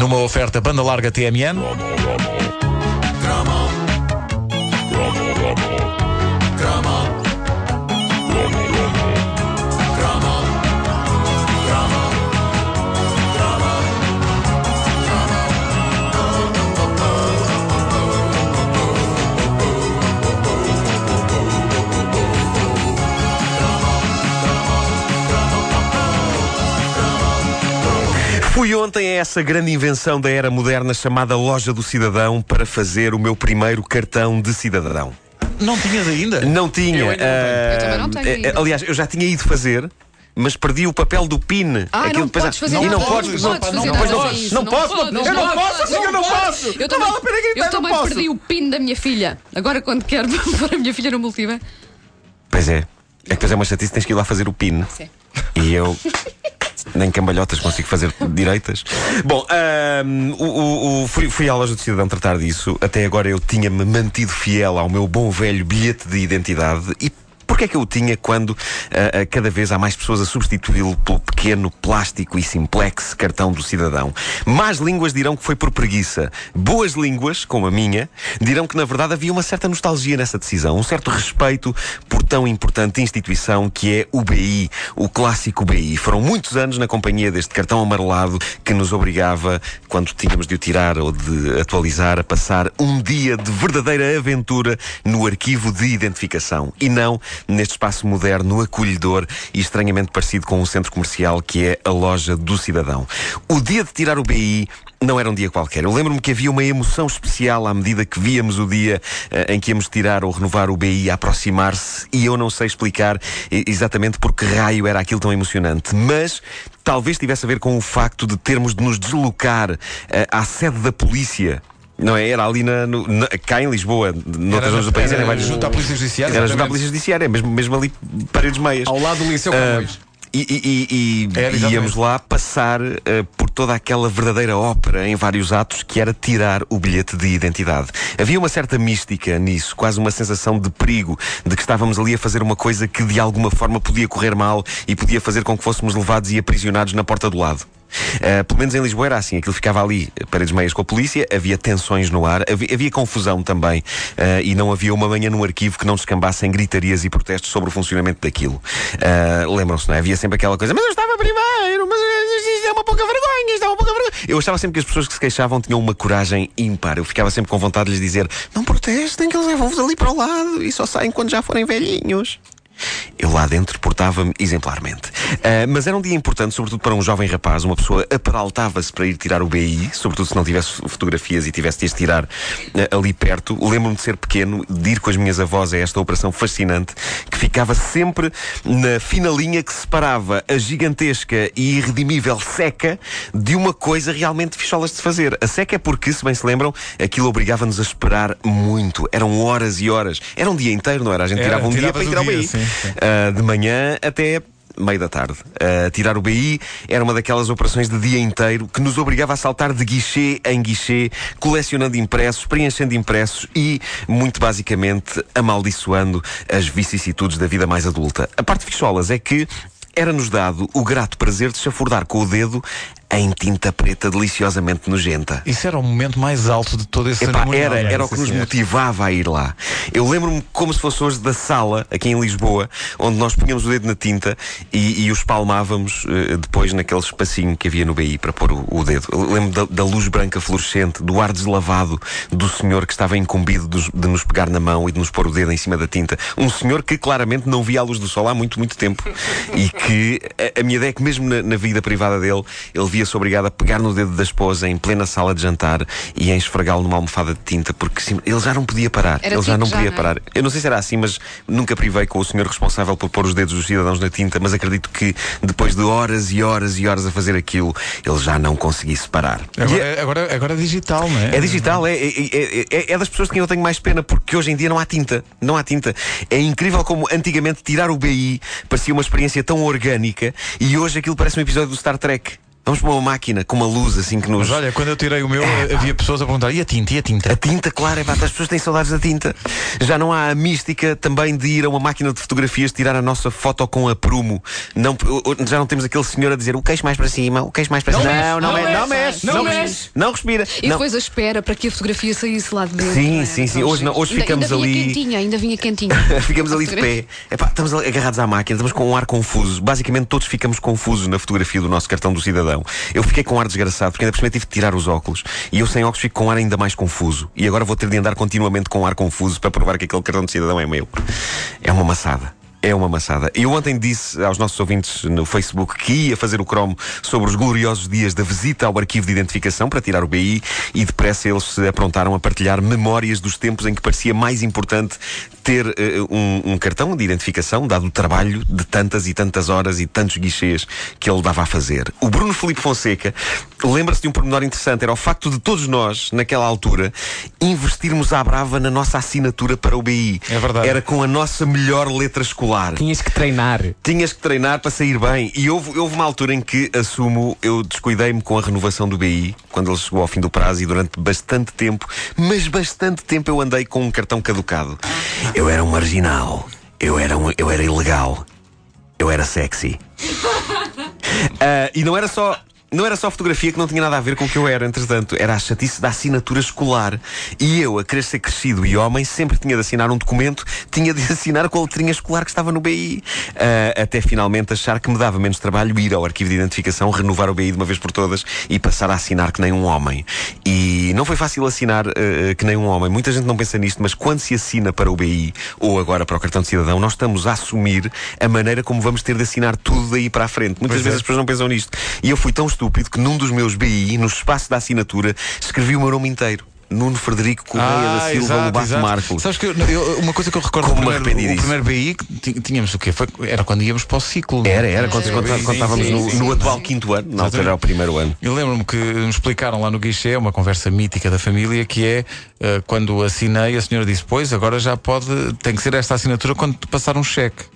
Numa oferta banda larga TMN. Essa grande invenção da era moderna chamada Loja do Cidadão para fazer o meu primeiro cartão de cidadão. Não tinhas ainda? Não tinha. Eu ainda não ah, Eu também não tenho eh, ainda. Aliás, eu já tinha ido fazer. Mas perdi o papel do PIN. Ah, Aquilo não depois- podes fazer e não nada. podes, não não, podes não, fazer podes, nada não, disso. não posso, podes, eu não posso, assim eu não posso. Eu Não também, vale a pena gritar, eu não também posso. perdi o PIN da minha filha. Agora quando quero pôr a minha filha no multibanco. Pois é. É que depois é uma chatice, tens que ir lá fazer o PIN. Sim. E eu. Nem cambalhotas consigo fazer direitas. Bom, o, o- o- fui, fui à loja do cidadão tratar disso. Até agora eu tinha-me mantido fiel ao meu bom velho bilhete de identidade. E porquê é que eu o tinha quando ah, cada vez há mais pessoas a substituí-lo pelo pequeno, plástico e simplex cartão do cidadão? Más línguas dirão que foi por preguiça. Boas línguas, como a minha, dirão que na verdade havia uma certa nostalgia nessa decisão, um certo respeito por tão importante instituição que é o BI, o clássico BI. Foram muitos anos na companhia deste cartão amarelado que nos obrigava, quando tínhamos de o tirar ou de atualizar, a passar um dia de verdadeira aventura no arquivo de identificação e não neste espaço moderno, acolhedor e estranhamente parecido com um centro comercial que é a loja do cidadão. O dia de tirar o BI não era um dia qualquer. Eu lembro-me que havia uma emoção especial à medida que víamos o dia eh, em que íamos tirar ou renovar o BI a aproximar-se e eu não sei explicar exatamente por que raio era aquilo tão emocionante, mas talvez tivesse a ver com o facto de termos de nos deslocar eh, à sede da polícia. Não é? Era ali na, no- na- cá em Lisboa, noutras zonas do país, era, em vários- junto à Polícia Judiciária. era junto à. Polícia Judiciária, mesmo, mesmo ali paredes meias. Ao lado do Liceu Camões. e, e- e- e Era, íamos lá passar eh, por toda aquela verdadeira ópera em vários atos que era tirar o bilhete de identidade. Havia uma certa mística nisso, quase uma sensação de perigo, de que estávamos ali a fazer uma coisa que de alguma forma podia correr mal e podia fazer com que fôssemos levados e aprisionados na porta do lado. Eh, pelo menos em Lisboa era assim, aquilo ficava ali, paredes meias com a polícia, havia tensões no ar, havia, havia confusão também, eh, e não havia uma manhã no arquivo que não descambasse em gritarias e protestos sobre o funcionamento daquilo. Eh, Lembram-se, não é? Havia sempre aquela coisa, mas eu estava primeiro, mas isto é uma pouca vergonha, isto é uma pouca vergonha. Eu achava sempre que as pessoas que se queixavam tinham uma coragem ímpar. Eu ficava sempre com vontade de lhes dizer: não protestem, que eles levam-vos ali para o lado e só saem quando já forem velhinhos. Eu lá dentro portava-me exemplarmente. Ah, mas era um dia importante, sobretudo para um jovem rapaz. Uma pessoa apedaltava-se para ir tirar o BI, sobretudo se não tivesse fotografias e tivesse de as tirar ah, ali perto. Lembro-me de ser pequeno, de ir com as minhas avós a esta operação fascinante, que ficava sempre na fina linha que separava a gigantesca e irredimível seca de uma coisa realmente ficholas de se fazer. A seca é porque, se bem se lembram, aquilo obrigava-nos a esperar muito. Eram horas e horas. Era um dia inteiro, não era? A gente Era, tirava um dia para tirar o BI. sim. Uh, de manhã até meio da tarde. Uh, tirar o BI era uma daquelas operações de dia inteiro que nos obrigava a saltar de guichê em guichê, colecionando impressos, preenchendo impressos e, muito basicamente, amaldiçoando as vicissitudes da vida mais adulta. A parte ficholas é que era-nos dado o grato prazer de chafurdar com o dedo em tinta preta deliciosamente nojenta. Isso era o momento mais alto de todo esse Epá, cerimonial. era, era o que nos motivava a ir lá. Eu lembro-me como se fosse hoje da sala, aqui em Lisboa, onde nós punhamos o dedo na tinta e, e o espalmávamos eh, depois naquele espacinho que havia no BI para pôr o, o dedo. Eu lembro da, da luz branca fluorescente, do ar deslavado do senhor que estava incumbido dos- de, nos pegar na mão e de nos pôr o dedo em cima da tinta. Um senhor que claramente não via a luz do sol há muito, muito tempo. E que a, a minha ideia é que mesmo na, na vida privada dele, ele via-se obrigado a pegar no dedo da esposa em plena sala de jantar e a esfregá-lo numa almofada de tinta, porque sim, ele já não podia parar. Era ele já não já, podia não é? parar. Eu não sei se era assim, mas nunca privei com o senhor responsável por pôr os dedos dos cidadãos na tinta, mas acredito que depois de horas e horas e horas a fazer aquilo, ele já não conseguisse parar. E Agora, é- é- agora, agora é digital, não é? é digital, é, é, é, é- é das pessoas de quem eu tenho mais pena, porque hoje em dia não há tinta. Não há tinta. É incrível como antigamente tirar o BI parecia uma experiência tão orgânica e hoje aquilo parece um episódio do Star Trek. Vamos para uma máquina com uma luz assim que nos. Mas olha, quando eu tirei o meu, havia pessoas a perguntar: e a tinta? E a tinta? A tinta, claro, é pá, as pessoas têm saudades da tinta. Já não há a mística também de ir a uma máquina de fotografias tirar a nossa foto com a prumo. Não, já não temos aquele senhor a dizer o queixo mais para cima, o queixo mais para cima. Não, não, não me- não mexe, mexe, Não não mexe. mexe, não respira. E não. depois a espera para que a fotografia saísse lá de dentro. Sim, não é? sim, sim. Aquelas Hoje não, hoje Ainda- ficamos ainda ali- Vinha quentinha, ainda vinha quentinha. ficamos A ali de pé. Epá, estamos agarrados à máquina, estamos com um ar confuso. Basicamente, todos ficamos confusos na fotografia do nosso cartão do cidadão. Eu fiquei com um ar desgraçado, porque ainda por cima tive de tirar os óculos. E eu sem óculos fico com um ar ainda mais confuso. E agora vou ter de andar continuamente com um ar confuso para provar que aquele cartão de cidadão é meu. É uma maçada. É uma maçada. Eu ontem disse aos nossos ouvintes no Facebook que ia fazer o cromo sobre os gloriosos dias da visita ao arquivo de identificação para tirar o BI e depressa eles se aprontaram a partilhar memórias dos tempos em que parecia mais importante ter eh, um, um cartão de identificação, dado o trabalho de tantas e tantas horas e tantos guichês que ele dava a fazer. O Bruno Felipe Fonseca lembra-se de um pormenor interessante, era o facto de todos nós, naquela altura, investirmos à brava na nossa assinatura para o BI. É verdade. Era com a nossa melhor letra escolar. Tinhas que treinar. Tinhas que treinar para sair bem. E houve, houve uma altura em que, assumo, eu descuidei-me com a renovação do BI, quando ele chegou ao fim do prazo, e durante bastante tempo, mas bastante tempo, eu andei com um cartão caducado. Eu era um marginal. Eu era, um, eu era ilegal. Eu era sexy. Ah, e não era só. Não era só fotografia que não tinha nada a ver com o que eu era, entretanto. Era a chatice da assinatura escolar. E eu, a querer ser crescido e homem, sempre tinha de assinar um documento, tinha de assinar com a letrinha escolar que estava no BI. Ah, até finalmente achar que me dava menos trabalho ir ao arquivo de identificação, renovar o BI de uma vez por todas e passar a assinar que nem um homem. E não foi fácil assinar ah, que nem um homem. Muita gente não pensa nisto, mas quando se assina para o BI ou agora para o cartão de cidadão, nós estamos a assumir a maneira como vamos ter de assinar tudo daí para a frente. Muitas Pois vezes é. as pessoas não pensam nisto. E eu fui tão estúpido que num dos meus BI, no espaço da assinatura, escrevi o meu nome inteiro. Nuno Frederico Correia da Silva exato, Lobato exato. Marco. Sabes que eu- eu- uma coisa que eu recordo Como primeiro, o primeiro BI que tínhamos o quê? Foi, era quando íamos para o ciclo. é? Era, era, quando, quando, quando estávamos sim, no, sim, no atual quinto ano, na altura era o primeiro ano. Eu lembro-me que me explicaram lá no guichê, uma conversa mítica da família, que é eh, quando assinei, a senhora disse: Pois, agora já pode, tem que ser esta assinatura quando passar um cheque.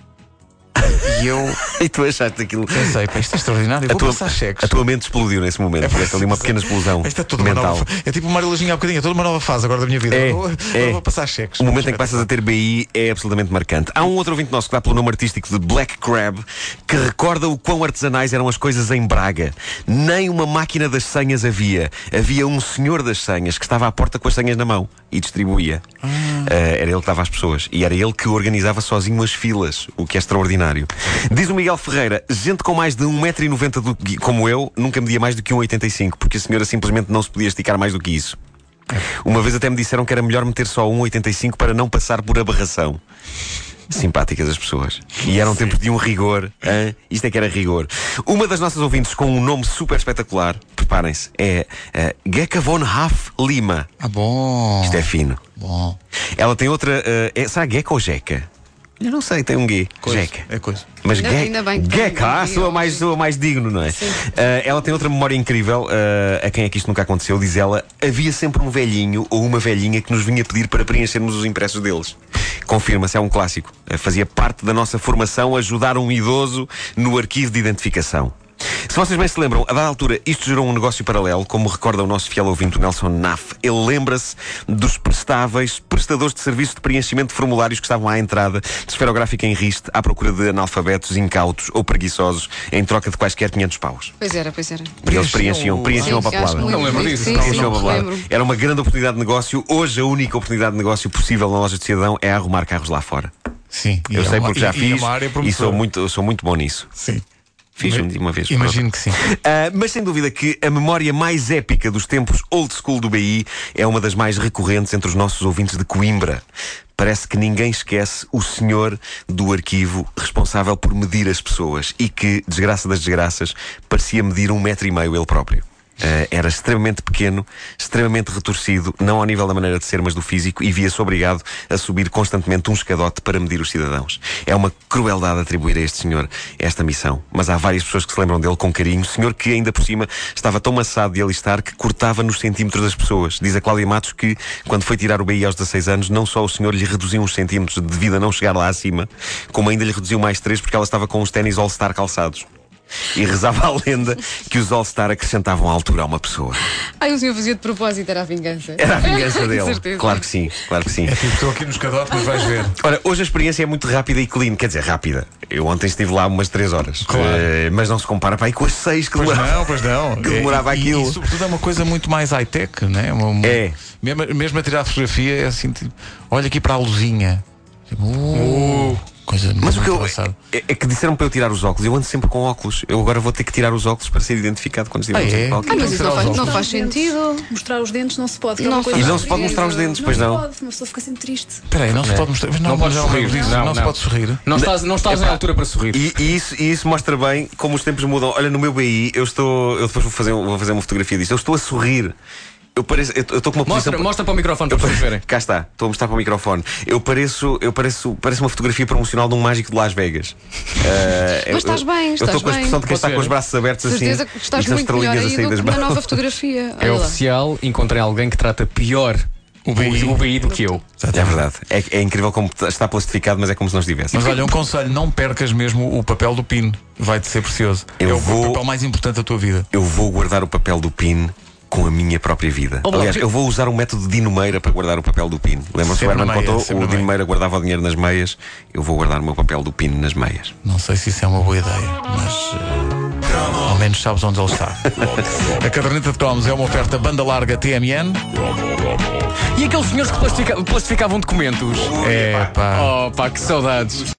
E eu E tu achaste aquilo. pensei: Pá, isto é extraordinário, A vou tua, passar cheques. a tua mente explodiu nesse momento. Tiveste ali uma pequena explosão Isto é tudo uma mental. nova, é tipo uma Marilaginha há bocadinho, é toda uma nova fase agora da minha vida. É, vou, é. vou passar cheques. O momento em que passas a ter BI é absolutamente marcante. Há um outro ouvinte nosso que dá pelo nome artístico de Black Crab que recorda o quão artesanais eram as coisas em Braga. Nem uma máquina das senhas havia. Havia um senhor das senhas que estava à porta com as senhas na mão e distribuía. Ah, era ele que dava às pessoas. E era ele que organizava sozinho as filas, o que é extraordinário. Diz o Miguel Ferreira: gente com mais de 1,90m do que- como eu nunca media mais do que 1,85m, porque a senhora simplesmente não se podia esticar mais do que isso. Uma vez até me disseram que era melhor meter só 1,85 para não passar por aberração. Simpáticas as pessoas. E eram tempos de um rigor. hã? Isto é que era rigor. Uma das nossas ouvintes com um nome super espetacular, preparem-se, é uh, Gecka von Haff Lima. Ah, bom. Isto é fino. bom. Ela tem outra. Uh, é, será Gecka ou Jeca? Eu não sei, tem um G. Coisa, Jeca. É coisa. Mas Ainda- Ge- ainda bem que tem Gecka, ah, um G, soa ou- mais, mais digno, não é? Sim. Ah, ela tem outra memória incrível. ah, a quem é que isto nunca aconteceu? Diz ela: havia sempre um velhinho ou uma velhinha que nos vinha pedir para preenchermos os impressos deles. Confirma-se, é um clássico. Ah, fazia parte da nossa formação ajudar um idoso no arquivo de identificação. Se vocês bem se lembram, a dada altura isto gerou um negócio paralelo, como recorda o nosso fiel ouvinte o Nelson Naff. Ele lembra-se dos prestáveis prestadores de serviços de preenchimento de formulários que estavam à entrada de esferográfica em riste à procura de analfabetos, incautos ou preguiçosos em troca de quaisquer 500 paus. Pois era, pois era. E eles preenchiam, preenchiam a papelada. Não lembro disso, Sim, não sim, Preenchiam a papelada. Era uma grande oportunidade de negócio. Hoje a única oportunidade de negócio possível na loja de cidadão é arrumar carros lá fora. Sim. e Eu é sei uma- porque já e- e é fiz área e sou muito, sou muito bom nisso. Sim. Fiz Ima- uma vez. Imagino que sim. Ah, mas sem dúvida que a memória mais épica dos tempos old school do BI é uma das mais recorrentes entre os nossos ouvintes de Coimbra. Parece que ninguém esquece o senhor do arquivo responsável por medir as pessoas e que, desgraça das desgraças, parecia medir um metro e meio ele próprio. Ah, era extremamente pequeno, extremamente retorcido, não ao nível da maneira de ser, mas do físico, e via-se obrigado a subir constantemente um escadote para medir os cidadãos. É uma crueldade atribuir a este senhor esta missão. Mas há várias pessoas que se lembram dele com carinho. Senhor que, ainda por cima, estava tão maçado de alistar que cortava nos centímetros das pessoas. Diz a Cláudia Matos que, quando foi tirar o BI aos 16 anos, não só o senhor lhe reduziu uns centímetros devido a não chegar lá acima, como ainda lhe reduziu mais três porque ela estava com os ténis All-Star calçados. E rezava a lenda que os All-Star acrescentavam a altura a uma pessoa. Ai, o senhor fazia de propósito, era a vingança. Era a vingança Com dele. certeza. Claro que sim, claro que sim. É tipo, estou aqui nos cadotes, mas vais ver. Ora, hoje a experiência é muito rápida e clean, quer dizer, rápida. Eu ontem estive lá umas 3 horas. Claro. Eh, mas não se compara para aí com as 6 que Pois demorava. não, pois não. Que demorava e, aquilo. E, sobretudo é uma coisa muito mais high-tech, né? Uma- uma- É. Mesmo, mesmo a tirar fotografia é assim, tipo, olha aqui para a luzinha. Tipo, uh, coisa Mas o que eu. É, é que disseram para eu tirar os óculos. Eu ando sempre com óculos. Eu agora vou ter que tirar os óculos para ser identificado quando estiver Ah, é? Ah, mas isso não faz, não faz sentido. Mostrar os dentes não se pode. é Não. E não se pode mostrar os dentes, pois não. pode, uma pessoa fica sempre triste. Espera aí, não se pode mostrar. Mas não, Não podes não, sorrir. Não, não se não. pode sorrir. Não estás, não estás em altura para sorrir. E, e isso, e isso mostra bem como os tempos mudam. Olha, no meu BI, eu estou. Eu depois vou fazer, vou fazer uma fotografia disso. Eu estou a sorrir. Eu pareço. Eu eu estou com uma Mostra, posição. mostra para o microfone para pessoas verem. Cá está, estou a mostrar para o microfone. Eu pareço, eu pareço, parece uma fotografia promocional de um mágico de Las Vegas. Eu- Mas estás eu- bem, Eu estás estou com a bem. expressão de quem Posso está com os braços abertos assim. Certeza que estás muito melhor aí sair do que na mãos. nova fotografia. É oficial, encontrei alguém que trata pior o BI. o BI do que eu. É verdade. É, é incrível como está plastificado, mas é como se não estivesse. Mas olha, um conselho: não percas mesmo o papel do PIN. Vai-te ser precioso. Eu é o vou- papel mais importante da tua vida. Eu vou guardar o papel do PIN com a minha própria vida. Oh, Aliás, eu vou usar o método Dino Meira para guardar o papel do PIN. Lembram-se que o Herman contou? O Dino meia. Meira guardava o dinheiro nas meias. Eu vou guardar o meu papel do PIN nas meias. Não sei se isso é uma boa ideia, mas. eh, ao menos sabes onde ele está. a caderneta de cromos é uma oferta banda larga TMN. E aqueles senhores que plastica- plastificavam documentos? É pá. Oh pá, que saudades.